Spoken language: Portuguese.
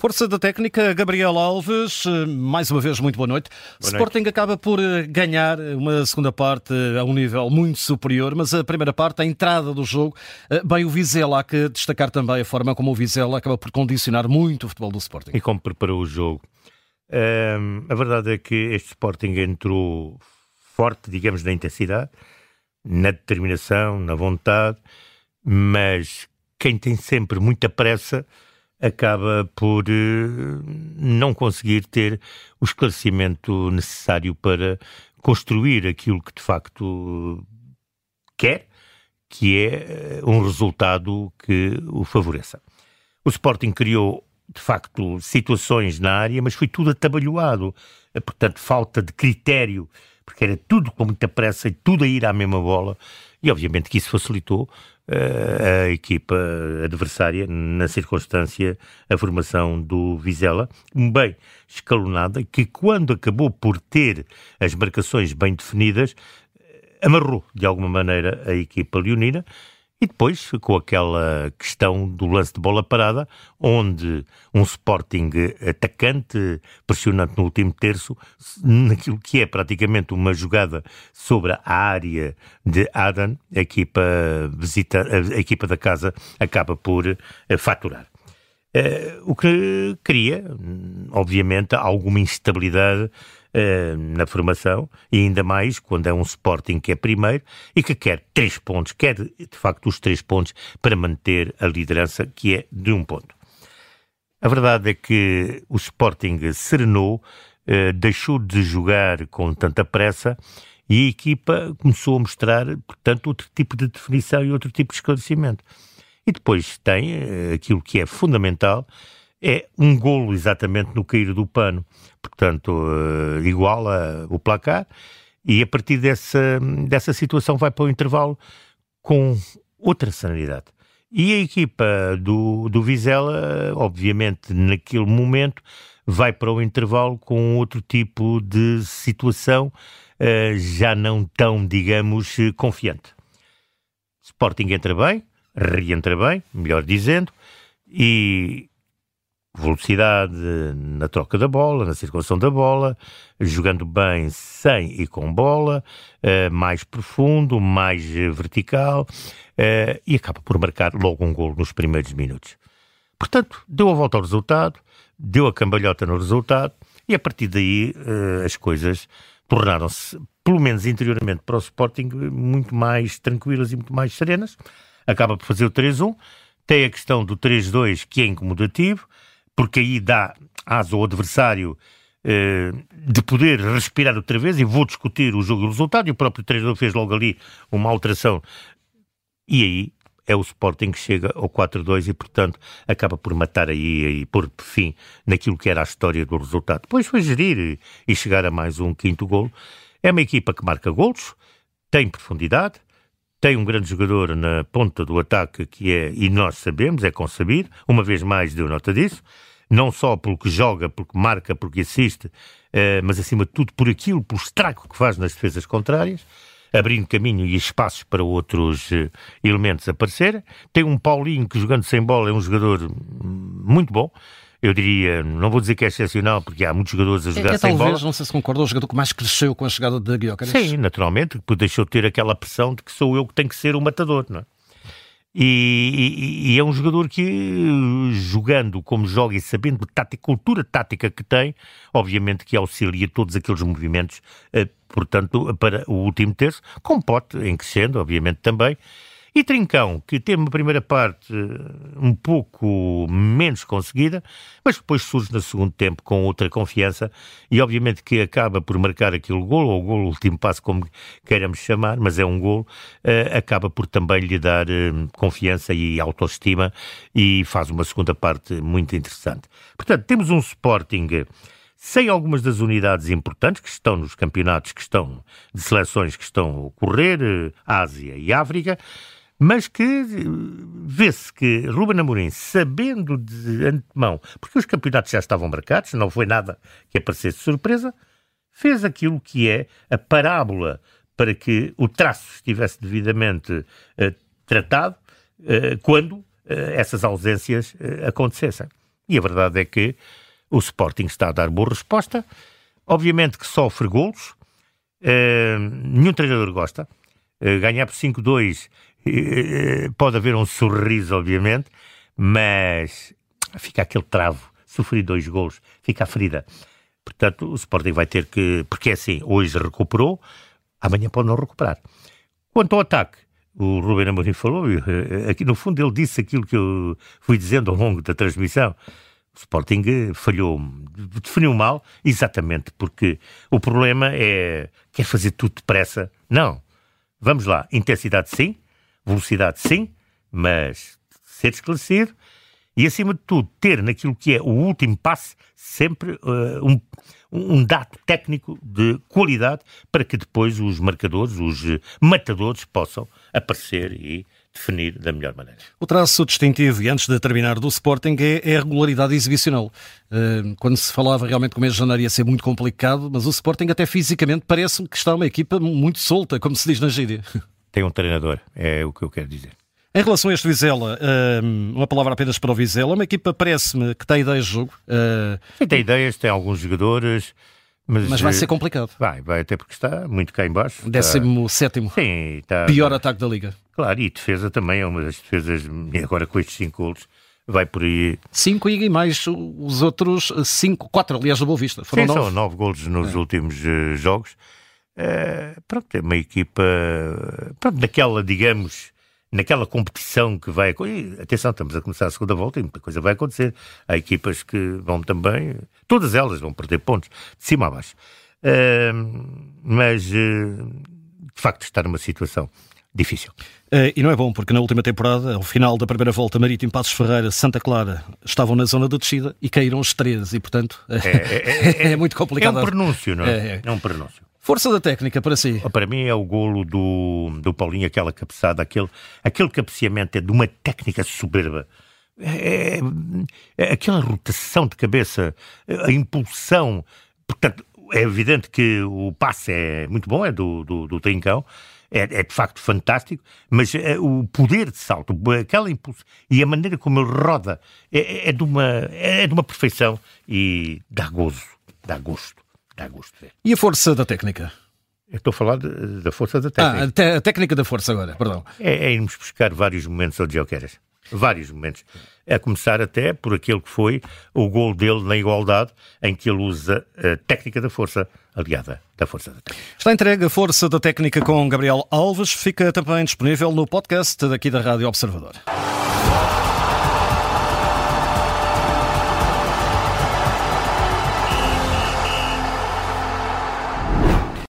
Força da técnica, Gabriel Alves, mais uma vez, muito boa noite. Boa Sporting noite. acaba por eh, ganhar uma segunda parte a um nível muito superior, mas a primeira parte, a entrada do jogo, eh, bem, o Vizela, há que destacar também a forma como o Vizela acaba por condicionar muito o futebol do Sporting. E como preparou o jogo. Um, a verdade é que este Sporting entrou forte, digamos, na intensidade, na determinação, na vontade, mas quem tem sempre muita pressa acaba por uh, não conseguir ter o esclarecimento necessário para construir aquilo que de facto quer, que é eh, um resultado que o favoreça. O Sporting criou, de facto, situações na área, mas foi tudo atabalhoado. Eh, portanto, falta de critério, porque era tudo com muita pressa e tudo a ir à mesma bola. E obviamente que isso facilitou a equipa adversária, na circunstância, a formação do Vizela, bem escalonada, que quando acabou por ter as marcações bem definidas, eh, amarrou de alguma maneira a equipa leonina e depois, com aquela questão do lance de bola parada, onde um Sporting atacante, pressionante no último terço, naquilo que é praticamente uma jogada sobre a área de Adan, a equipa, visita, a equipa da casa acaba por eh, faturar. Uh, o que cria, obviamente, alguma instabilidade uh, na formação, e ainda mais quando é um Sporting que é primeiro e que quer três pontos, quer de facto os três pontos para manter a liderança, que é de um ponto. A verdade é que o Sporting serenou, uh, deixou de jogar com tanta pressa e a equipa começou a mostrar, portanto, outro tipo de definição e outro tipo de esclarecimento. E depois tem uh, aquilo que é fundamental, é um golo exatamente no cair do pano. Portanto, uh, iguala o placar e a partir dessa, dessa situação vai para o intervalo com outra sanidade. E a equipa do, do Vizela, obviamente, naquele momento, vai para o intervalo com outro tipo de situação, uh, já não tão, digamos, confiante. Sporting entra bem, reentra bem, melhor dizendo, e velocidade na troca da bola, na circulação da bola, jogando bem sem e com bola, uh, mais profundo, mais vertical, uh, e acaba por marcar logo um gol nos primeiros minutos. Portanto, deu a volta ao resultado, deu a cambalhota no resultado, e a partir daí uh, as coisas tornaram-se, pelo menos interiormente para o Sporting, muito mais tranquilas e muito mais serenas. Acaba por fazer o 3-1, tem a questão do 3-2 que é incomodativo, porque aí dá asa ao adversário eh, de poder respirar outra vez e vou discutir o jogo e o resultado. E o próprio treinador fez logo ali uma alteração. E aí é o Sporting que chega ao 4-2 e, portanto, acaba por matar aí e pôr fim naquilo que era a história do resultado. Depois foi gerir e, e chegar a mais um quinto gol. É uma equipa que marca golos, tem profundidade, tem um grande jogador na ponta do ataque que é, e nós sabemos, é concebido, uma vez mais deu nota disso, não só pelo que joga, porque marca, porque assiste, eh, mas acima de tudo por aquilo, pelo estrago que faz nas defesas contrárias, abrindo caminho e espaços para outros eh, elementos aparecerem. Tem um Paulinho que jogando sem bola é um jogador hum, muito bom, eu diria, não vou dizer que é excepcional, porque há muitos jogadores a jogar é, é, sem talvez, bola. não sei se concorda, o jogador que mais cresceu com a chegada de Guiocares. Sim, naturalmente, que deixou de ter aquela pressão de que sou eu que tenho que ser o matador, não é? E, e, e, é um jogador que, jogando como joga e sabendo a cultura tática que tem, obviamente que auxilia todos aqueles movimentos, eh, portanto, para o último terço, com Pote em crescendo, obviamente também, e Trincão, que teve uma primeira parte eh, um pouco menos conseguida, mas depois surge no segundo tempo com outra confiança e obviamente que acaba por marcar aquele gol, ou o gol, o último passo, como queiramos chamar, mas é um gol, uh, acaba por também lhe dar uh, confiança e autoestima e faz uma segunda parte muito interessante. Portanto, temos um Sporting sem algumas das unidades importantes que estão nos campeonatos que estão de seleções que estão a ocorrer, Ásia e África, mas que vê-se que Ruben Amorim, sabendo de antemão, porque os campeonatos já estavam marcados, não foi nada que aparecesse de surpresa, fez aquilo que é a parábola para que o traço estivesse devidamente uh, tratado uh, quando uh, essas ausências acontecessem. E a verdade é que o Sporting está a dar boa resposta. Obviamente que sofre golos, nenhum treinador gosta. Ganhar por 5-2 uh, pode haver um sorriso, obviamente, mas fica aquele travo. Sofri dois golos, fica a ferida. Portanto, o Sporting vai ter que. Porque é assim, hoje recuperou, amanhã pode não recuperar. Quanto ao ataque, o Ruben Amorim falou, aqui no fundo ele disse aquilo que eu fui dizendo ao longo da transmissão. O Sporting falhou, definiu mal, exatamente porque o problema é quer fazer tudo depressa. Não. Vamos lá, intensidade sim, velocidade sim, mas ser esclarecido e, acima de tudo, ter naquilo que é o último passe sempre uh, um, um dado técnico de qualidade para que depois os marcadores, os matadores possam aparecer e definir da melhor maneira. O traço distintivo, e antes de terminar, do Sporting é, é a regularidade exibicional. Uh, quando se falava realmente que o mês de janeiro ia ser muito complicado, mas o Sporting até fisicamente parece que está uma equipa muito solta, como se diz na gíria. Tem um treinador, é o que eu quero dizer. Em relação a este Vizela, hum, uma palavra apenas para o Vizela, uma equipa parece-me que tem ideias de jogo. Uh... Sim, tem ideias, tem alguns jogadores, mas, mas, vai ser complicado. Vai, vai, até porque está muito cá em baixo. Décimo está... sétimo. Sim, está... Pior ataque da Liga. Claro, e defesa também é uma das defesas, agora com estes cinco golos, vai por aí. Cinco e mais os outros cinco, quatro, aliás, da Boa Vista. Foram Sim, nove. são nove golos nos é. últimos uh, jogos. Uh, pronto, é uma equipa, pronto, daquela, digamos, naquela competição que vai. Atenção, estamos a começar a segunda volta e muita coisa vai acontecer. Há equipas que vão também, todas elas vão perder pontos, de cima a baixo. Uh, mas, uh, de facto, está numa situação difícil. Uh, e não é bom, porque na última temporada, ao final da primeira volta, Marítimo, Passos Ferreira, Santa Clara estavam na zona de descida e caíram os três, e portanto é, é, é, é muito complicado. É um pronúncio, não é? É, é. é um pronúncio. Força da técnica para si? Para mim é o golo do, do Paulinho, aquela cabeçada, aquele, aquele cabeceamento é de uma técnica soberba. É, é, é, aquela rotação de cabeça, a impulsão. Portanto, é evidente que o passe é muito bom, é do, do, do Trincão, é, é, de facto fantástico, mas é, o poder de salto, aquela impulso e a maneira como ele roda é, é, de, uma, é de uma perfeição e dá gozo, dá gosto. Dá gosto de ver. E a força da técnica? Eu estou a falar de, da força da técnica. Ah, a, te, a, técnica da força agora, perdão. É, é irmos buscar vários momentos ao Jokeres. Vários momentos. A começar até por aquele que foi o gol dele na igualdade, em que ele usa a técnica da força aliada da força da técnica. Está entregue a força da técnica com Gabriel Alves. Fica também disponível no podcast daqui da Rádio Observador.